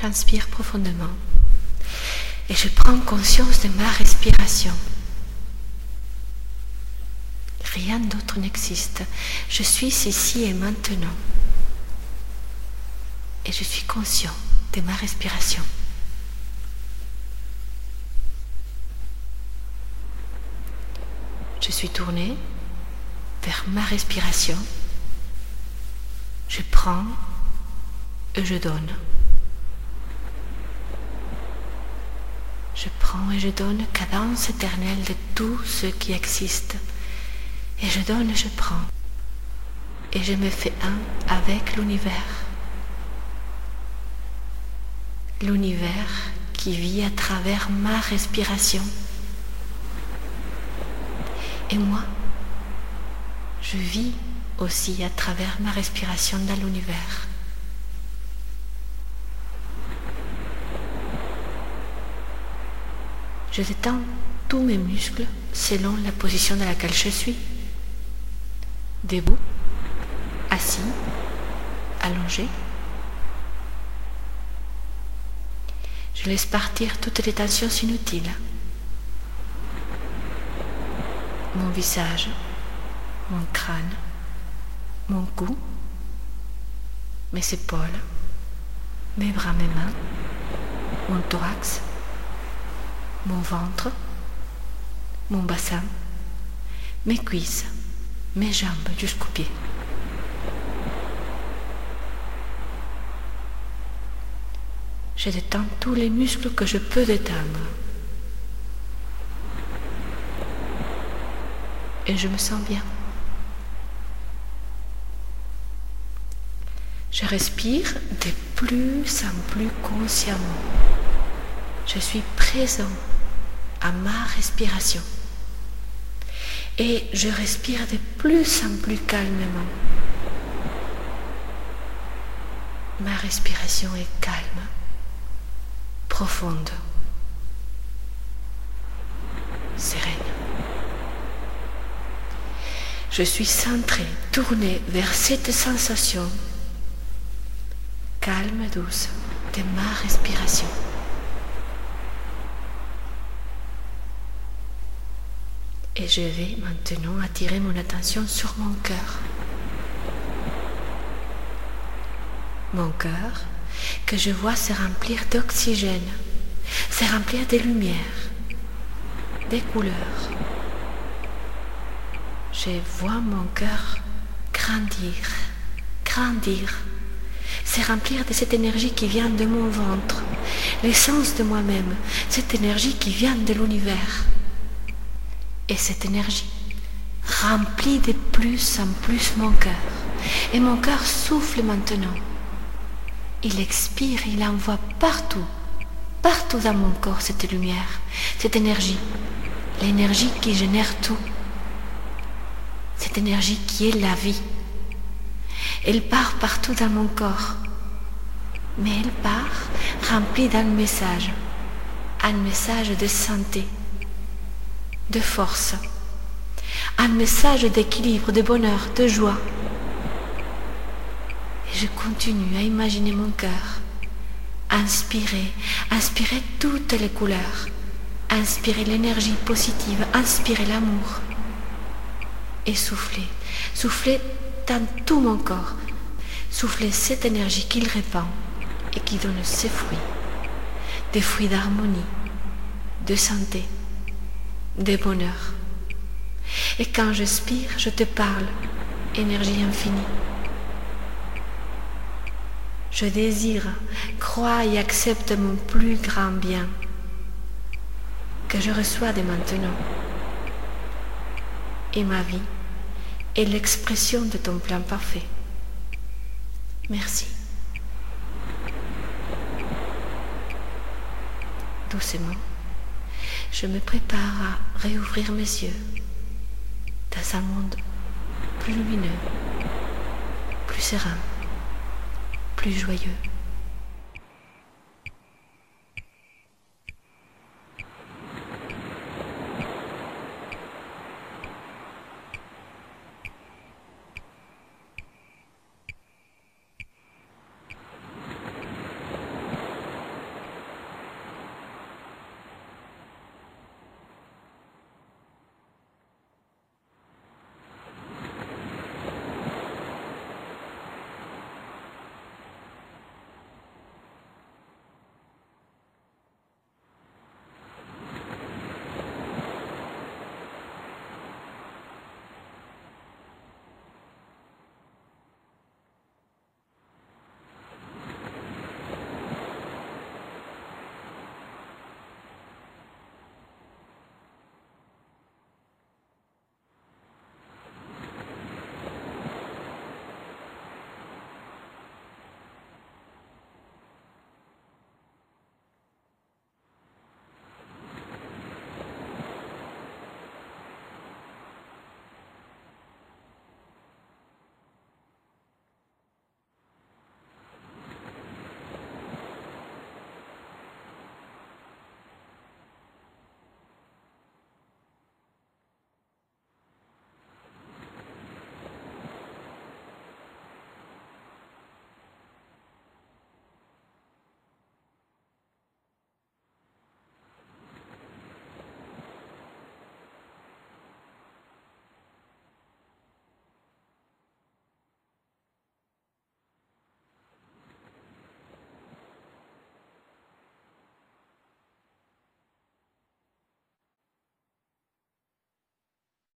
J'inspire profondément et je prends conscience de ma respiration. Rien d'autre n'existe. Je suis ici et maintenant. Et je suis conscient de ma respiration. Je suis tourné vers ma respiration. Je prends et je donne. Je prends et je donne cadence éternelle de tout ce qui existe. Et je donne et je prends. Et je me fais un avec l'univers. L'univers qui vit à travers ma respiration. Et moi, je vis aussi à travers ma respiration dans l'univers. Je détends tous mes muscles selon la position dans laquelle je suis. Debout, assis, allongé. Je laisse partir toutes les tensions inutiles. Mon visage, mon crâne, mon cou, mes épaules, mes bras, mes mains, mon thorax, mon ventre, mon bassin, mes cuisses, mes jambes jusqu'aux pieds. Je détends tous les muscles que je peux détendre. Et je me sens bien. Je respire de plus en plus consciemment. Je suis présent à ma respiration. Et je respire de plus en plus calmement. Ma respiration est calme, profonde, sereine. Je suis centré, tourné vers cette sensation calme et douce de ma respiration. Et je vais maintenant attirer mon attention sur mon cœur. Mon cœur que je vois se remplir d'oxygène, se remplir de lumière, des couleurs. Je vois mon cœur grandir, grandir, se remplir de cette énergie qui vient de mon ventre, l'essence de moi-même, cette énergie qui vient de l'univers. Et cette énergie remplit de plus en plus mon cœur. Et mon cœur souffle maintenant. Il expire, il envoie partout, partout dans mon corps cette lumière, cette énergie, l'énergie qui génère tout, cette énergie qui est la vie. Elle part partout dans mon corps, mais elle part remplie d'un message, un message de santé, de force, un message d'équilibre, de bonheur, de joie. Et je continue à imaginer mon cœur, inspirer, inspirer toutes les couleurs, inspirer l'énergie positive, inspirer l'amour. Et souffler, souffler dans tout mon corps, souffler cette énergie qu'il répand et qui donne ses fruits, des fruits d'harmonie, de santé, de bonheur. Et quand j'expire, je te parle, énergie infinie. Je désire, crois et accepte mon plus grand bien que je reçois dès maintenant. Et ma vie est l'expression de ton plan parfait. Merci. Doucement je me prépare à réouvrir mes yeux dans un monde plus lumineux, plus serein, plus joyeux.